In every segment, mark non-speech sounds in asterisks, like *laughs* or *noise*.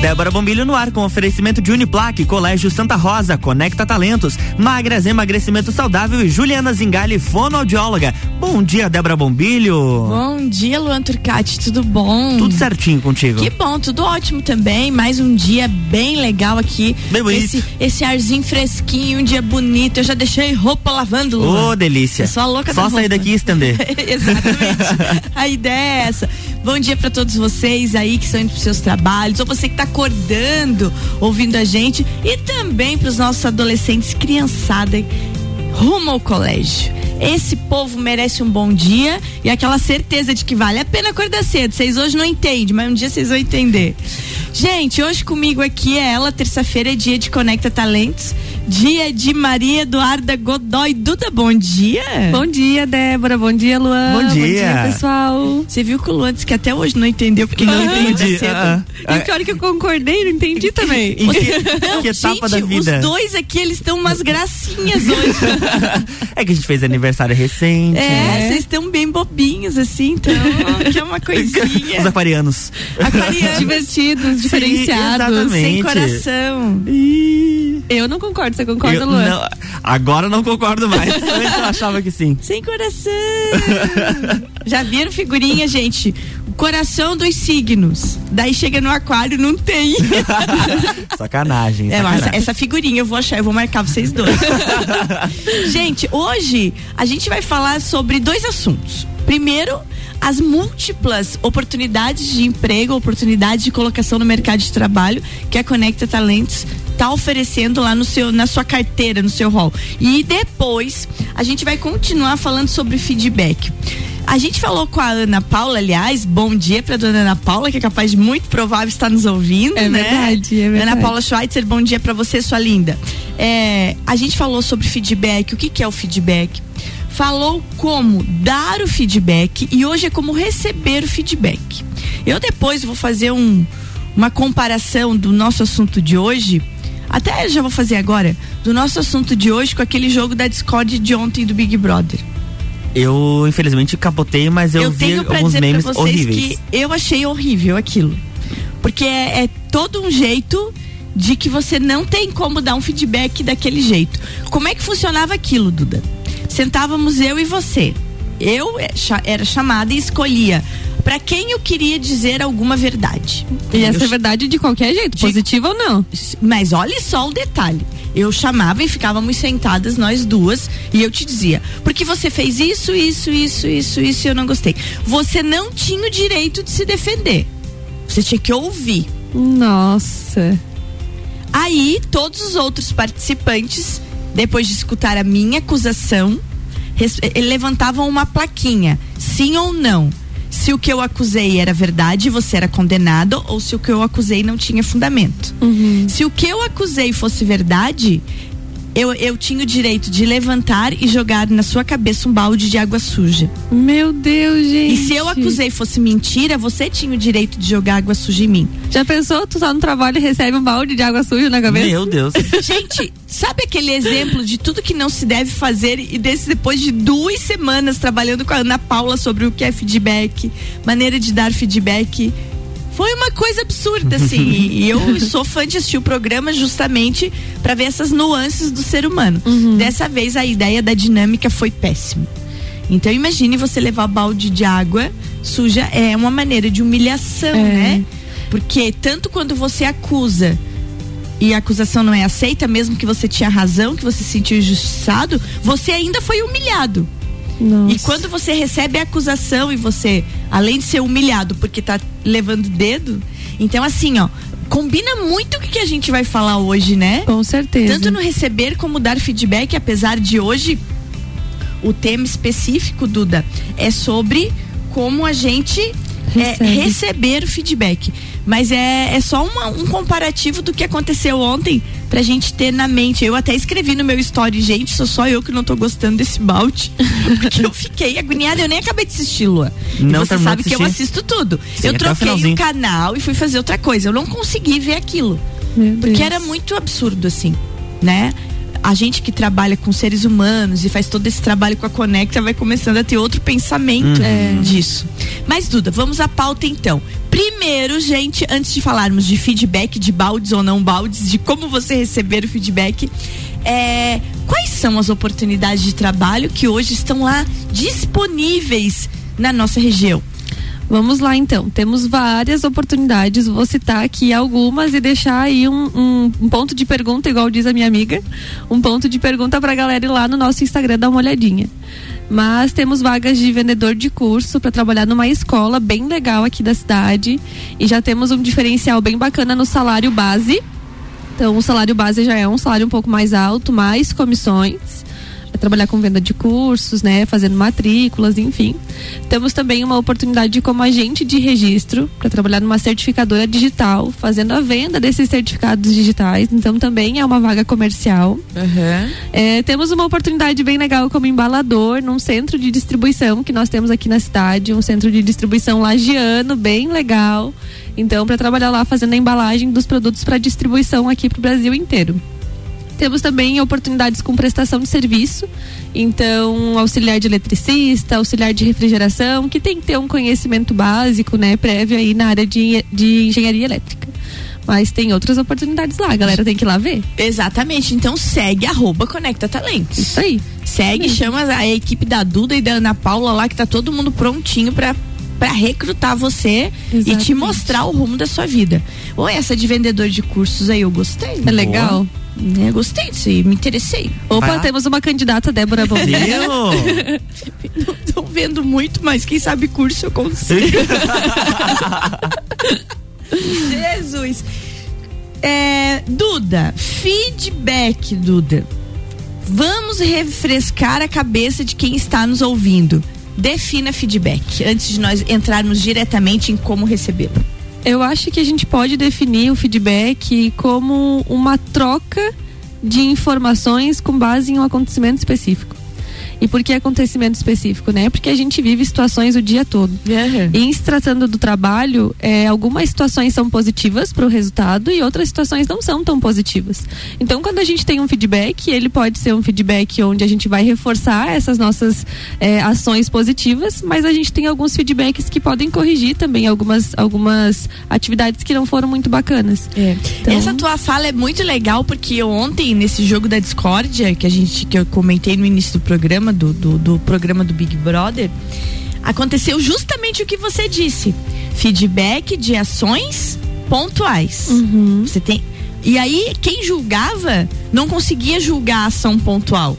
Débora Bombilho no ar com oferecimento de Uniplaque, Colégio Santa Rosa, Conecta Talentos, Magras Emagrecimento Saudável e Juliana Zingali, fonoaudióloga. Bom dia, Débora Bombilho. Bom dia, Luan Turcati, tudo bom? Tudo certinho contigo. Que bom, tudo ótimo também. Mais um dia bem legal aqui. Bem bonito. Esse, esse arzinho fresquinho, um dia bonito. Eu já deixei roupa lavando, Luan. Ô, delícia. Eu sou a louca Só da sair daqui e estender. *laughs* Exatamente. *laughs* a ideia é essa. Bom dia para todos vocês aí que estão indo pros seus trabalhos, ou você que tá acordando ouvindo a gente, e também para os nossos adolescentes, criançada, rumo ao colégio. Esse povo merece um bom dia e aquela certeza de que vale a pena acordar cedo. Vocês hoje não entendem, mas um dia vocês vão entender. Gente, hoje comigo aqui é ela, terça-feira é dia de Conecta Talentos, dia de Maria Eduarda Godoy Duda. Bom dia. Bom dia, Débora. Bom dia, Luan. Bom dia. pessoal. Você viu que o Luan disse que até hoje não entendeu porque não Entendi. entendi cedo. Ah, ah. E pior que eu concordei, não entendi também. *laughs* *laughs* Que, Não, que etapa gente, da vida? os dois aqui, eles estão umas gracinhas *laughs* hoje. é que a gente fez aniversário recente. é, né? vocês estão bem bobinhos, assim, então, que é uma Os coisinha. aquarianos. Aquarianos, Divertidos, diferenciados. exatamente. sem coração. Ih, Eu não concordo, você concorda, eu Luan? não- agora não concordo mais. *laughs* Antes eu achava que sim. Sem coração. Já viram figurinha, gente? Coração dos signos. Daí chega no aquário, não tem. *laughs* Sacanagem. É, sacanagem. essa figurinha eu vou achar, eu vou marcar vocês dois. *laughs* gente, hoje a gente vai falar sobre dois assuntos. Primeiro, as múltiplas oportunidades de emprego, oportunidades de colocação no mercado de trabalho que a Conecta Talentos está oferecendo lá no seu, na sua carteira, no seu rol. E depois a gente vai continuar falando sobre feedback. A gente falou com a Ana Paula, aliás, bom dia para dona Ana Paula, que é capaz de muito provável estar nos ouvindo, É né? verdade, é Ana verdade. Paula Schweitzer, bom dia para você, sua linda. É, a gente falou sobre feedback, o que, que é o feedback? Falou como dar o feedback e hoje é como receber o feedback. Eu depois vou fazer um, uma comparação do nosso assunto de hoje, até já vou fazer agora, do nosso assunto de hoje com aquele jogo da Discord de ontem do Big Brother. Eu, infelizmente, capotei, mas eu, eu vi alguns memes vocês horríveis. que eu achei horrível aquilo. Porque é, é todo um jeito de que você não tem como dar um feedback daquele jeito. Como é que funcionava aquilo, Duda? Sentávamos eu e você. Eu cha- era chamada e escolhia para quem eu queria dizer alguma verdade. E essa Eu é verdade de qualquer jeito, De- positivo ou não. mas olha só o detalhe. Eu chamava e ficávamos sentadas nós duas e eu te dizia, porque você fez isso, isso, isso, isso, isso e eu não gostei. Você não tinha o direito de se defender. Você tinha que ouvir. Nossa. Aí todos os outros participantes, depois de escutar a minha acusação, eh, levantavam uma plaquinha, sim ou não. Se o que eu acusei era verdade, você era condenado, ou se o que eu acusei não tinha fundamento. Se o que eu acusei fosse verdade, eu, eu tinha o direito de levantar e jogar na sua cabeça um balde de água suja. Meu Deus, gente. E se eu acusei fosse mentira, você tinha o direito de jogar água suja em mim. Já pensou, tu tá no trabalho e recebe um balde de água suja na cabeça? Meu Deus. *laughs* Gente, sabe aquele exemplo de tudo que não se deve fazer e desse depois de duas semanas trabalhando com a Ana Paula sobre o que é feedback, maneira de dar feedback? Foi uma coisa absurda, assim. *laughs* e eu sou fã de assistir o programa justamente para ver essas nuances do ser humano. Dessa vez a ideia da dinâmica foi péssima. Então imagine você levar balde de água suja é uma maneira de humilhação, É. né? Porque tanto quando você acusa e a acusação não é aceita, mesmo que você tinha razão, que você se sentiu injustiçado, você ainda foi humilhado. Nossa. E quando você recebe a acusação e você, além de ser humilhado porque tá levando dedo, então assim, ó, combina muito o que que a gente vai falar hoje, né? Com certeza. Tanto no receber como dar feedback, apesar de hoje o tema específico, Duda, é sobre como a gente é, Recebe. receber o feedback. Mas é, é só uma- um comparativo do que aconteceu ontem pra gente ter na mente. Eu até escrevi no meu story, gente, sou só eu que não tô gostando desse balde. *laughs* Porque eu fiquei agoniada, eu nem acabei de assistir, Lua. E Não você sabe que eu assisto tudo. Sim, eu o troquei o finalzinho. canal e fui fazer outra coisa. Eu não consegui ver aquilo. Meu Porque Deus. era muito absurdo, assim, né? A gente que trabalha com seres humanos e faz todo esse trabalho com a Conecta vai começando a ter outro pensamento Uhum. disso. Mas, Duda, vamos à pauta então. Primeiro, gente, antes de falarmos de feedback, de baldes ou não baldes, de como você receber o feedback, é, quais são as oportunidades de trabalho que hoje estão lá disponíveis na nossa região? Vamos lá então. Temos várias oportunidades. Vou citar aqui algumas e deixar aí um, um- um ponto de pergunta, igual diz a minha amiga. Um ponto de pergunta pra galera ir lá no nosso Instagram dar uma olhadinha. Mas temos vagas de vendedor de curso para trabalhar numa escola bem legal aqui da cidade. E já temos um diferencial bem bacana no salário base. Então, o salário base já é um salário um pouco mais alto, mais comissões. Trabalhar com venda de cursos, né? Fazendo matrículas, enfim. Temos também uma oportunidade como agente de registro para trabalhar numa certificadora digital, fazendo a venda desses certificados digitais. Então, também é uma vaga comercial. É, temos uma oportunidade bem legal como embalador num centro de distribuição que nós temos aqui na cidade, um centro de distribuição lagiano, bem legal. Então, para trabalhar lá fazendo a embalagem dos produtos para distribuição aqui para o Brasil inteiro. Temos também oportunidades com prestação de serviço, então auxiliar de eletricista, auxiliar de refrigeração, que tem que ter um conhecimento básico, né, prévio aí na área de, de engenharia elétrica. Mas tem outras oportunidades lá, a galera tem que ir lá ver. Exatamente. Então segue arroba Conecta Talentos. Isso aí. Segue, Mesmo. chama a equipe da Duda e da Ana Paula lá, que tá todo mundo prontinho pra, pra recrutar você e te Exatamente. mostrar o rumo da sua vida. Oi, essa de vendedor de cursos aí, eu gostei. É legal. Né, gostei disso aí, me interessei. Opa, Vai lá. temos uma candidata, Débora Bom. Viu? *laughs* Não tô vendo muito, mas quem sabe curso eu consigo. *laughs* Jesus. É, Duda, feedback, Duda. Vamos refrescar a cabeça de quem está nos ouvindo. Defina feedback antes de nós entrarmos diretamente em como recebê-lo. Eu acho que a gente pode definir o feedback como uma troca de informações com base em um acontecimento específico. E por que acontecimento específico, né? Porque a gente vive situações o dia todo. E em se tratando do trabalho, é, algumas situações são positivas para o resultado e outras situações não são tão positivas. Então, quando a gente tem um feedback, ele pode ser um feedback onde a gente vai reforçar essas nossas é, ações positivas, mas a gente tem alguns feedbacks que podem corrigir também algumas, algumas atividades que não foram muito bacanas. É. Então- Essa tua fala é muito legal porque ontem nesse jogo da discórdia que a gente que eu comentei no início do programa do, do, do programa do Big Brother aconteceu justamente o que você disse feedback de ações pontuais Uhum. você tem e aí quem julgava não conseguia julgar a ação pontual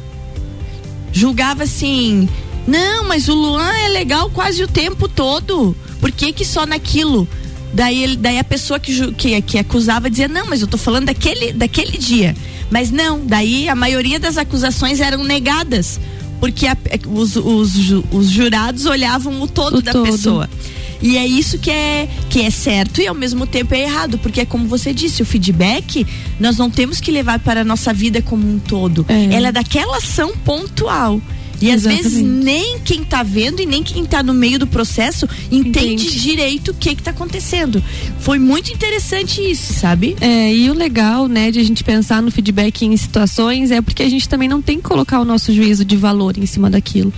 julgava assim não mas o Luan é legal quase o tempo todo por que que só naquilo Daí, ele- daí a pessoa que, que, que acusava dizia, não, mas eu tô falando daquele, daquele dia. Mas não, daí a maioria das acusações eram negadas. Porque a- os, os, ju- os jurados olhavam o todo O da todo. pessoa. E é isso que é, que é certo e ao mesmo tempo é errado. Porque é como você disse, o feedback nós não temos que levar para a nossa vida como um todo. É. Ela é daquela ação pontual. E às vezes Exatamente. nem quem tá vendo e nem quem tá no meio do processo entende, Entende. direito o que que tá acontecendo. Foi muito interessante isso, sabe? É, e o legal, né, de a gente pensar no feedback em situações é porque a gente também não tem que colocar o nosso juízo de valor em cima daquilo.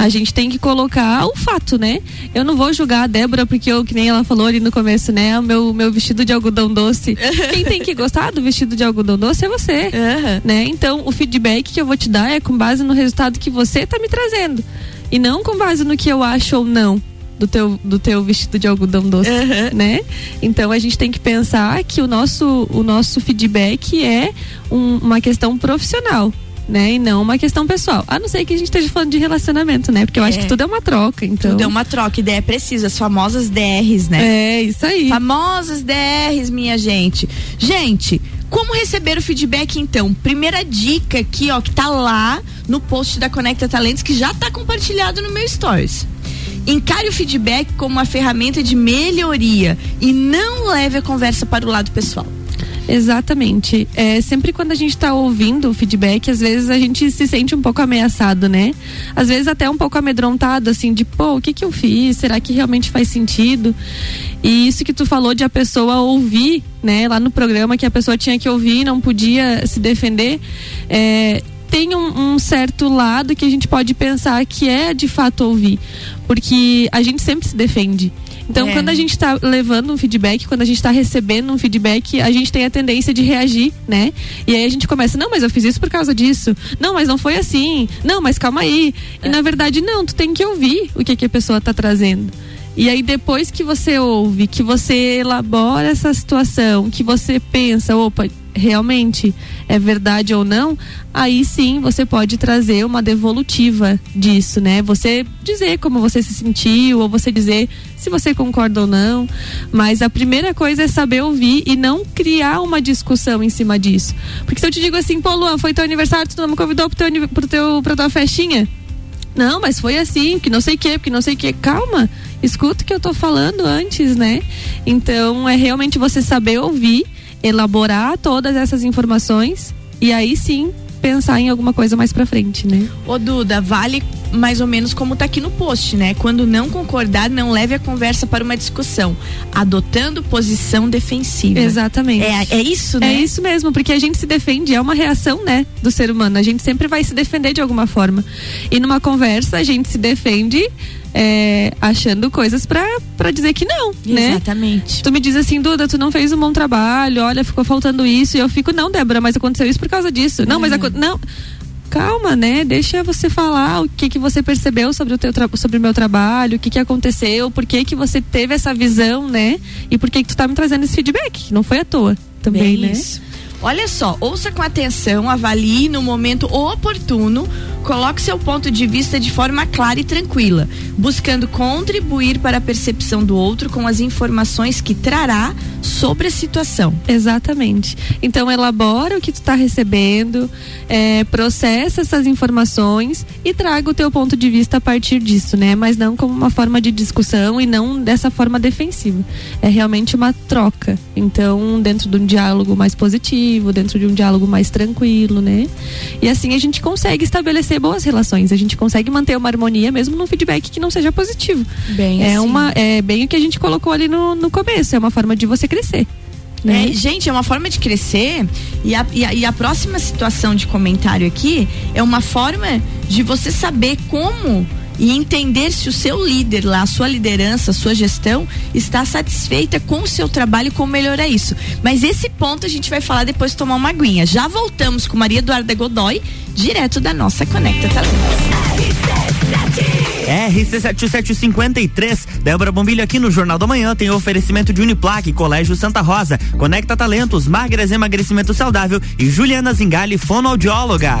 A gente tem que colocar o fato, né? Eu não vou julgar a Débora porque eu, que nem ela falou ali no começo, né? O meu, meu vestido de algodão doce. Quem tem que gostar do vestido de algodão doce é você. Aham. Né? Então, o feedback que eu vou te dar é com base no resultado que você tá me trazendo. E não com base no que eu acho ou não do teu, do teu vestido de algodão doce, Aham. né? Então a gente tem que pensar que o nosso, o nosso feedback é um- uma questão profissional. Né? E não uma questão pessoal. A não ser que a gente esteja falando de relacionamento, né? Porque eu acho É. que tudo é uma troca. Então... Tudo é uma troca, ideia precisa, as famosas DRs, né? É, isso aí. Famosas DRs, minha gente. Gente, como receber o feedback então? Primeira dica aqui, ó, que tá lá no post da Conecta Talentos, que já tá compartilhado no meu stories. Encare o feedback como uma ferramenta de melhoria e não leve a conversa para o lado pessoal. Exatamente. É, sempre quando a gente está ouvindo o feedback, às vezes a gente se sente um pouco ameaçado, né? Às vezes até um pouco amedrontado, assim, de pô, o que que eu fiz? Será que realmente faz sentido? E isso que tu falou de a pessoa ouvir, né? Lá no programa que a pessoa tinha que ouvir, não podia se defender. É, tem um, um, certo lado que a gente pode pensar que é de fato ouvir, porque a gente sempre se defende. Então, é. quando a gente está levando um feedback, quando a gente está recebendo um feedback, a gente tem a tendência de reagir, né? E aí a gente começa, não, mas eu fiz isso por causa disso. Não, mas não foi assim. Não, mas calma aí. É. E na verdade, não, tu tem que ouvir o que, que a pessoa está trazendo. E aí depois que você ouve, que você elabora essa situação, que você pensa, opa, realmente é verdade ou não, aí sim você pode trazer uma devolutiva disso, né? Você dizer como você se sentiu, ou você dizer se você concorda ou não. Mas a primeira coisa é saber ouvir e não criar uma discussão em cima disso. Porque se eu te digo assim, pô, Luan, foi teu aniversário, tu não me convidou pro teu, pro teu, pra tua festinha? Não, mas foi assim, que não sei o que, porque não sei o que. Calma, escuta o que eu tô falando antes, né? Então é realmente você saber ouvir, elaborar todas essas informações e aí sim pensar em alguma coisa mais pra frente, né? Ô Duda, vale mais ou menos como tá aqui no post, né? Quando não concordar, não leve a conversa para uma discussão, adotando posição defensiva. Exatamente. É, é isso, né? É isso mesmo, porque a gente se defende, é uma reação, né, do ser humano. A gente sempre vai se defender de alguma forma. E numa conversa, a gente se defende é, achando coisas para dizer que não, né? Exatamente. Tu me diz assim, Duda, tu não fez um bom trabalho, olha, ficou faltando isso. E eu fico, não, Débora, mas aconteceu isso por causa disso. Não, mas. Não calma, né? Deixa você falar o que que você percebeu sobre o teu sobre o meu trabalho, o que que aconteceu, por que que você teve essa visão, né? E por que que tu tá me trazendo esse feedback? Não foi à toa também, Bem né? Isso. Olha só, ouça com atenção, avalie no momento oportuno, coloque seu ponto de vista de forma clara e tranquila, buscando contribuir para a percepção do outro com as informações que trará sobre a situação. Exatamente. Então elabora o que tu está recebendo, é, processa essas informações e traga o teu ponto de vista a partir disso, né? Mas não como uma forma de discussão e não dessa forma defensiva. É realmente uma troca. Então, dentro de um diálogo mais positivo, dentro de um diálogo mais tranquilo, né? E assim a gente consegue estabelecer boas relações. A gente consegue manter uma harmonia mesmo num feedback que não seja positivo. Bem é assim. uma é bem o que a gente colocou ali no, no começo. É uma forma de você crescer. Né? É, gente, é uma forma de crescer e a, e a, e, a, próxima situação de comentário aqui é uma forma de você saber como e entender se o seu líder lá, a sua liderança, a sua gestão está satisfeita com o seu trabalho e como melhorar isso. Mas esse ponto a gente vai falar depois de tomar uma aguinha. Já voltamos com Maria Eduarda Godoy, direto da nossa Conecta Talentos. RC7753, Débora Bombilho aqui no Jornal da Manhã tem oferecimento de Uniplaque, Colégio Santa Rosa, Conecta Talentos, Magras Emagrecimento Saudável e Juliana Zingali, fonoaudióloga.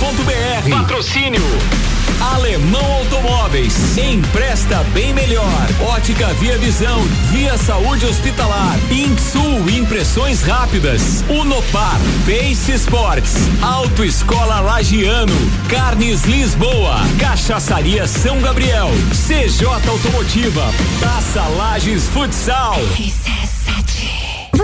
rc7.com.br. Patrocínio Alemão Automóveis. Empresta bem melhor. Ótica Via Visão. Via Saúde Hospitalar. Insul Impressões Rápidas. Unopar. Pace Sports. Autoescola Lagiano. Carnes Lisboa. Cachaçaria São Gabriel. CJ Automotiva. Taça Lages Futsal.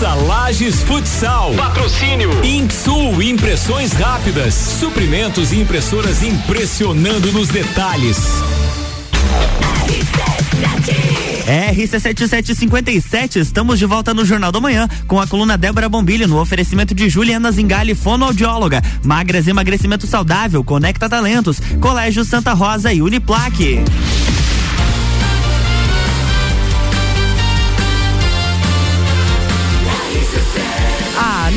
Taça Lages Futsal. Patrocínio. Inksul Impressões Rápidas. Suprimentos e impressoras impressionando nos detalhes. RC7757, estamos de volta no Jornal da Manhã com a coluna Débora Bombilho no oferecimento de Juliana Zingali, fonoaudióloga, Magras Emagrecimento Saudável, Conecta Talentos, Colégio Santa Rosa e Uniplaque.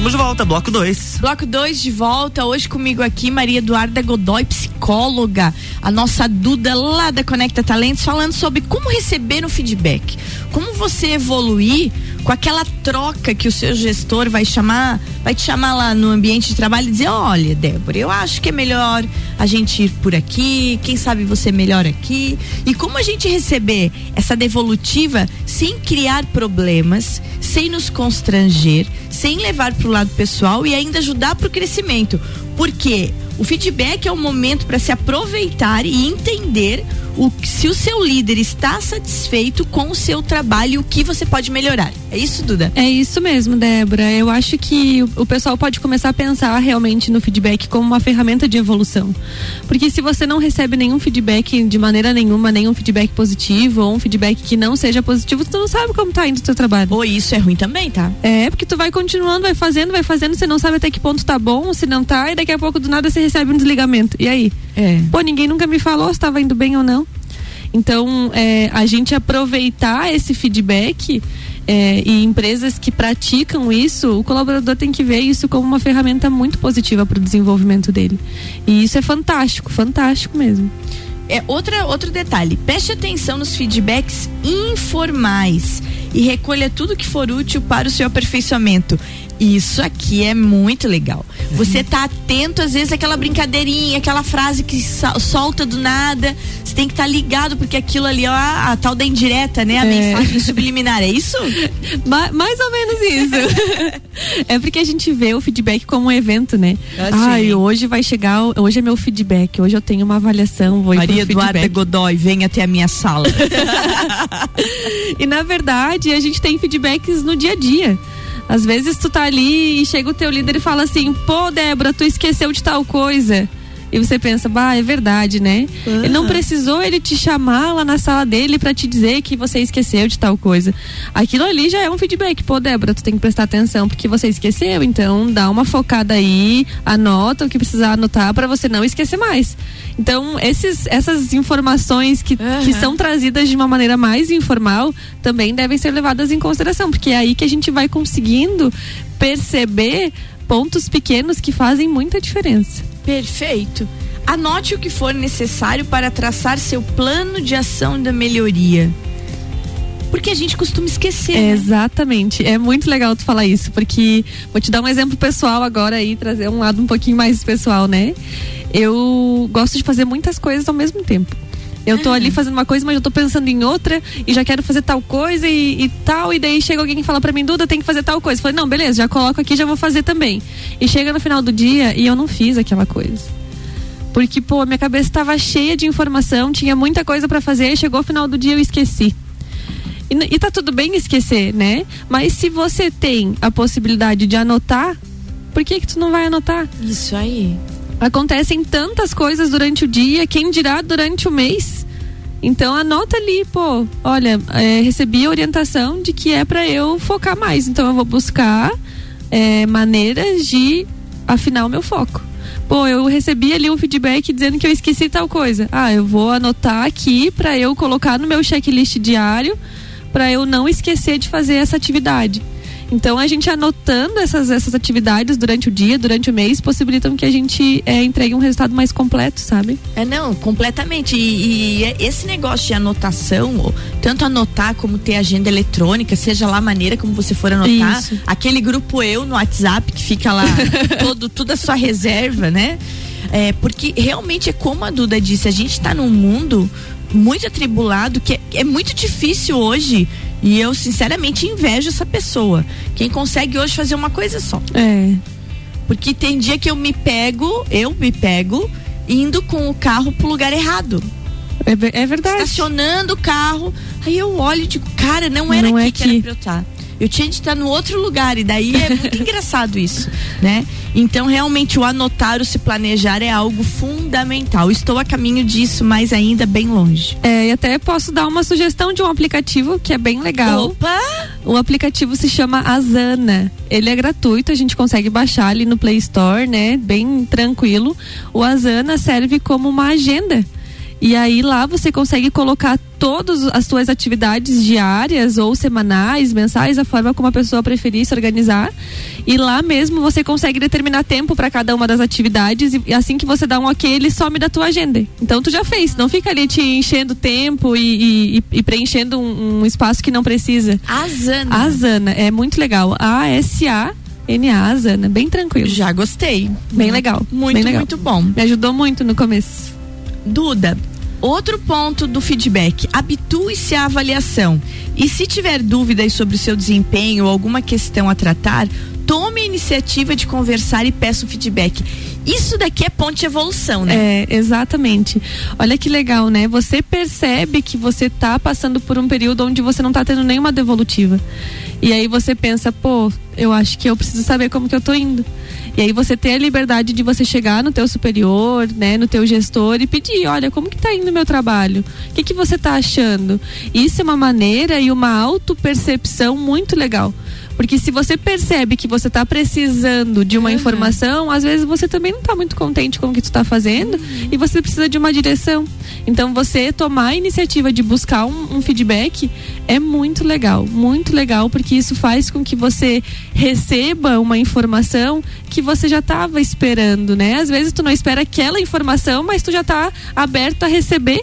Estamos de volta, bloco 2. Bloco 2 de volta, hoje comigo aqui Maria Eduarda Godoy, psicóloga, a nossa Duda lá da Conecta Talentos, falando sobre como receber o feedback, como você evoluir com aquela troca que o seu gestor vai chamar, vai te chamar lá no ambiente de trabalho e dizer, olha, Débora, eu acho que é melhor a gente ir por aqui, quem sabe você melhor aqui. E como a gente receber essa devolutiva sem criar problemas, sem nos constranger, sem levar para lado pessoal e ainda ajudar para o crescimento. Porque o feedback é um momento para se aproveitar e entender o, se o seu líder está satisfeito com o seu trabalho e o que você pode melhorar. É isso, Duda? É isso mesmo, Débora. Eu acho que o, o pessoal pode começar a pensar realmente no feedback como uma ferramenta de evolução. Porque se você não recebe nenhum feedback de maneira nenhuma, nenhum feedback positivo ou um feedback que não seja positivo, tu não sabe como tá indo o teu trabalho. Ou isso é ruim também, tá? É, porque tu vai continuando, vai fazendo, vai fazendo, você não sabe até que ponto tá bom, se não tá, e daqui a pouco do nada você recebe um desligamento. E aí? É. Pô, ninguém nunca me falou se estava indo bem ou não. Então, é, a gente aproveitar esse feedback é, e empresas que praticam isso, o colaborador tem que ver isso como uma ferramenta muito positiva para o desenvolvimento dele. E isso é fantástico, fantástico mesmo. É outra, outro detalhe, preste atenção nos feedbacks informais e recolha tudo que for útil para o seu aperfeiçoamento. Isso aqui é muito legal. Você tá atento, às vezes, aquela brincadeirinha, aquela frase que solta do nada. Você tem que estar tá ligado, porque aquilo ali, ó, a, a tal da indireta, né? A é. mensagem subliminar. É isso? *laughs* Ma mais ou menos isso. *laughs* é porque a gente vê o feedback como um evento, né? Ah, Ai, hoje vai chegar, hoje é meu feedback, hoje eu tenho uma avaliação, vou Maria Eduarda Godoy, venha até a minha sala. *laughs* e na verdade, a gente tem feedbacks no dia a dia. Às vezes tu tá ali e chega o teu líder e fala assim: pô, Débora, tu esqueceu de tal coisa. E você pensa, bah, é verdade, né? Uhum. Ele não precisou ele te chamar lá na sala dele para te dizer que você esqueceu de tal coisa. Aquilo ali já é um feedback. Pô, Débora, tu tem que prestar atenção porque você esqueceu. Então, dá uma focada aí, anota o que precisar anotar para você não esquecer mais. Então, esses, essas informações que, uhum. que são trazidas de uma maneira mais informal também devem ser levadas em consideração, porque é aí que a gente vai conseguindo perceber pontos pequenos que fazem muita diferença. Perfeito. Anote o que for necessário para traçar seu plano de ação da melhoria. Porque a gente costuma esquecer. Né? Exatamente. É muito legal tu falar isso, porque vou te dar um exemplo pessoal agora aí, trazer um lado um pouquinho mais pessoal, né? eu gosto de fazer muitas coisas ao mesmo tempo. Eu tô ali fazendo uma coisa, mas eu tô pensando em outra e já quero fazer tal coisa e, e tal. E daí chega alguém e fala pra mim, Duda, tem que fazer tal coisa. Eu falei, não, beleza, já coloco aqui, já vou fazer também. E chega no final do dia e eu não fiz aquela coisa. Porque, pô, minha cabeça estava cheia de informação, tinha muita coisa para fazer, chegou o final do dia eu esqueci. E, e tá tudo bem esquecer, né? Mas se você tem a possibilidade de anotar, por que que tu não vai anotar? Isso aí. Acontecem tantas coisas durante o dia, quem dirá durante o mês. Então anota ali, pô, olha, é, recebi a orientação de que é para eu focar mais. Então eu vou buscar é, maneiras de afinar o meu foco. Pô, eu recebi ali um feedback dizendo que eu esqueci tal coisa. Ah, eu vou anotar aqui para eu colocar no meu checklist diário para eu não esquecer de fazer essa atividade. Então a gente anotando essas, essas atividades durante o dia, durante o mês, possibilitam que a gente é, entregue um resultado mais completo, sabe? É, não, completamente. E, e esse negócio de anotação, tanto anotar como ter agenda eletrônica, seja lá a maneira como você for anotar, Isso. aquele grupo eu no WhatsApp que fica lá *laughs* todo, toda a sua reserva, né? É, porque realmente é como a Duda disse, a gente está num mundo muito atribulado que é, é muito difícil hoje e eu sinceramente invejo essa pessoa. Quem consegue hoje fazer uma coisa só. É. Porque tem dia que eu me pego, eu me pego indo com o carro pro lugar errado. É, é verdade. Estacionando o carro, aí eu olho e digo, cara, não era Não aqui é que era aqui. pra eu estar. Eu tinha de estar no outro lugar e daí é muito *laughs* engraçado isso, né? Então realmente o anotar, o se planejar é algo fundamental. Estou a caminho disso, mas ainda bem longe. É, e até posso dar uma sugestão de um aplicativo que é bem legal. Opa! O aplicativo se chama Asana. Ele é gratuito, a gente consegue baixar ali no Play Store, né? Bem tranquilo. O Asana serve como uma agenda. E aí lá você consegue colocar todas as suas atividades diárias ou semanais, mensais, a forma como a pessoa preferir se organizar. E lá mesmo você consegue determinar tempo para cada uma das atividades e assim que você dá um ok, ele some da tua agenda. Então tu já fez, não fica ali te enchendo tempo e, e- e- e preenchendo um- um espaço que não precisa. Asana. Asana, é muito legal. A-S-A-N-A, Asana, bem tranquilo. Já gostei. Bem legal. Muito, bem legal. muito bom. Me ajudou muito no começo. Duda, outro ponto do feedback: habitue-se à avaliação. E se tiver dúvidas sobre o seu desempenho ou alguma questão a tratar, tome a iniciativa de conversar e peça o feedback. Isso daqui é ponto de evolução, né? É, exatamente. Olha que legal, né? Você percebe que você tá passando por um período onde você não tá tendo nenhuma devolutiva. E aí você pensa, pô, eu acho que eu preciso saber como que eu tô indo. E aí você tem a liberdade de você chegar no teu superior, né, no teu gestor e pedir, olha, como que tá indo o meu trabalho? O que que você tá achando? Isso é uma maneira e uma autopercepção muito legal. Porque se você percebe que você está precisando de uma informação, às vezes você também não está muito contente com o que tu está fazendo e você precisa de uma direção. Então você tomar a iniciativa de buscar um, um feedback é muito legal, muito legal, porque isso faz com que você receba uma informação que você já estava esperando, né? Às vezes tu não espera aquela informação, mas tu já está aberto a receber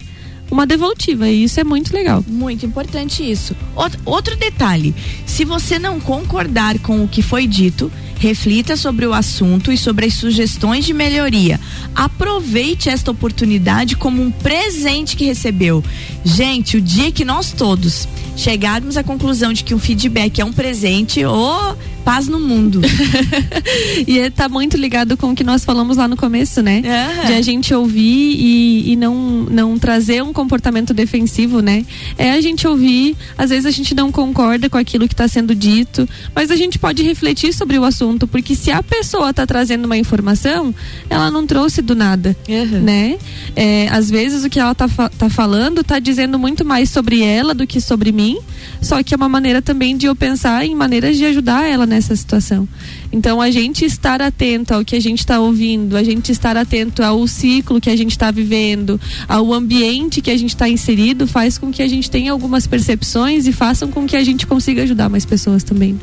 uma devolutiva e isso é muito legal. Muito importante isso. Out- Outro detalhe: se você não concordar com o que foi dito, reflita sobre o assunto e sobre as sugestões de melhoria. Aproveite esta oportunidade como um presente que recebeu. Gente, o dia que nós todos chegarmos à conclusão de que um feedback é um presente, ô, paz no mundo. *laughs* e é- tá muito ligado com o que nós falamos lá no começo, né? Aham. De a gente ouvir e, e não, não trazer um comportamento defensivo, né? É a gente ouvir, às vezes a gente não concorda com aquilo que está sendo dito, mas a gente pode refletir sobre o assunto, porque se a pessoa está trazendo uma informação, ela não trouxe do nada, Aham. né? É, às vezes o que ela tá, tá falando tá dizendo muito mais sobre ela do que sobre mim, só que é uma maneira também de eu pensar em maneiras de ajudar ela nessa situação. Então a gente estar atento ao que a gente está ouvindo, a gente estar atento ao ciclo que a gente está vivendo, ao ambiente que a gente está inserido, faz com que a gente tenha algumas percepções e façam com que a gente consiga ajudar mais pessoas também.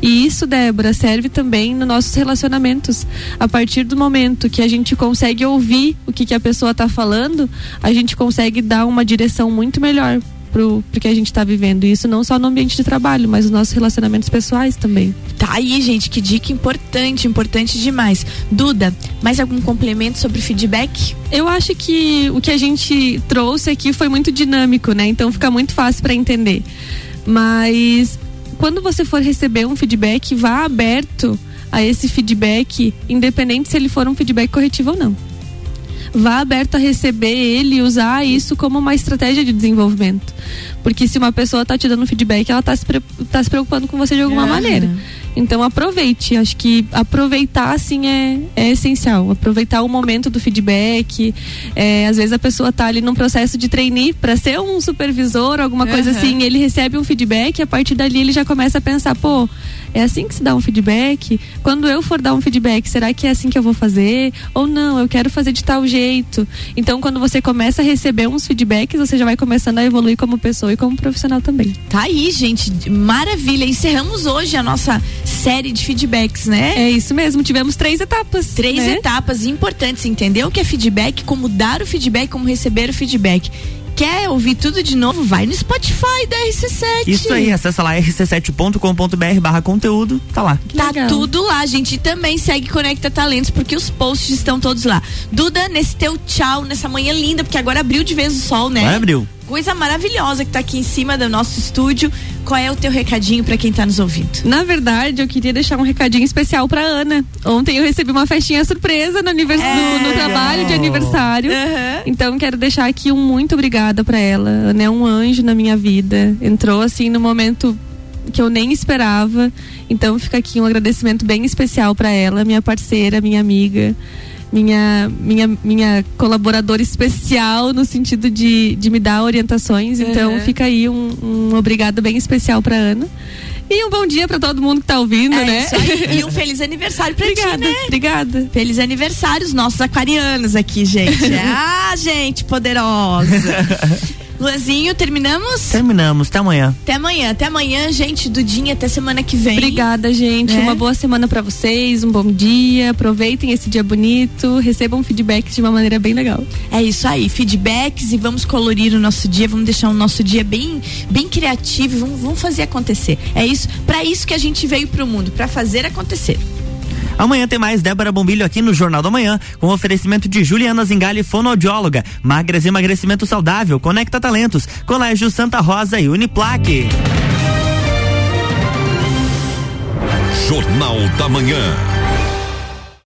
E isso, Débora, serve também nos nossos relacionamentos. A partir do momento que a gente consegue ouvir o que, que a pessoa está falando, a gente consegue dar uma direção muito melhor pro, pro que a gente está vivendo. E isso não só no ambiente de trabalho, mas nos nossos relacionamentos pessoais também. Tá Tá aí, gente, que dica importante, importante demais. Duda, mais algum complemento sobre feedback? Eu acho que o que a gente trouxe aqui foi muito dinâmico, né? Então fica muito fácil para entender. Mas quando você for receber um feedback, vá aberto a esse feedback, independente se ele for um feedback corretivo ou não. Vá aberto a receber ele e usar isso como uma estratégia de desenvolvimento. Porque se uma pessoa está te dando feedback, ela está se, tá se preocupando com você de alguma uhum. maneira. Então aproveite. Acho que aproveitar assim é, é essencial. Aproveitar o momento do feedback. É, às vezes a pessoa está ali num processo de trainee para ser um supervisor, alguma uhum. coisa assim. Ele recebe um feedback e a partir dali ele já começa a pensar, pô, é assim que se dá um feedback? Quando eu for dar um feedback, será que é assim que eu vou fazer? Ou não, eu quero fazer de tal jeito. Então, quando você começa a receber uns feedbacks, você já vai começando a evoluir como pessoa e como profissional também. Tá aí, gente. Maravilha. Encerramos hoje a nossa série de feedbacks, né? É isso mesmo. Tivemos três etapas. Três né? etapas importantes. Entender o que é feedback, como dar o feedback, como receber o feedback quer ouvir tudo de novo, vai no Spotify da RC7. Isso aí, acessa lá rc7.com.br barra conteúdo, tá lá. tá legal. tudo lá, gente. E também segue Conecta Talentos, porque os posts estão todos lá. Duda, nesse teu tchau, nessa manhã linda, porque agora abriu de vez o sol, né? Vai, abriu coisa maravilhosa que está aqui em cima do nosso estúdio. Qual é o teu recadinho para quem está nos ouvindo? Na verdade, eu queria deixar um recadinho especial para Ana. Ontem eu recebi uma festinha surpresa no, univers... É, no, no trabalho de aniversário. Uhum. Então quero deixar aqui um muito obrigada para ela. Ana é um anjo na minha vida. Entrou assim no momento que eu nem esperava. Então fica aqui um agradecimento bem especial para ela, minha parceira, minha amiga minha, minha, minha colaboradora especial no sentido de, de me dar orientações. Então uhum. fica aí um, um obrigado bem especial para Ana. E um bom dia para todo mundo que tá ouvindo, é né? E um feliz aniversário pra obrigada, ti, né? Obrigada. Feliz aniversário, os nossos aquarianos aqui, gente. *laughs* ah, gente poderosa. Luanzinho, terminamos? Terminamos, até amanhã. Até amanhã, até amanhã, gente, Dudinha, até semana que vem. Obrigada, gente. É. Uma boa semana para vocês, um bom dia. Aproveitem esse dia bonito, recebam feedbacks de uma maneira bem legal. É isso aí, feedbacks e vamos colorir o nosso dia, vamos deixar o nosso dia bem, bem criativo, vamos, vamos fazer acontecer. É isso, para isso que a gente veio pro mundo, para fazer acontecer. Amanhã tem mais Débora Bombilho aqui no Jornal da Manhã, com oferecimento de Juliana Zingali, fonoaudióloga, Magras e Emagrecimento Saudável, Conecta Talentos, Colégio Santa Rosa e Uniplaque. Jornal da Manhã.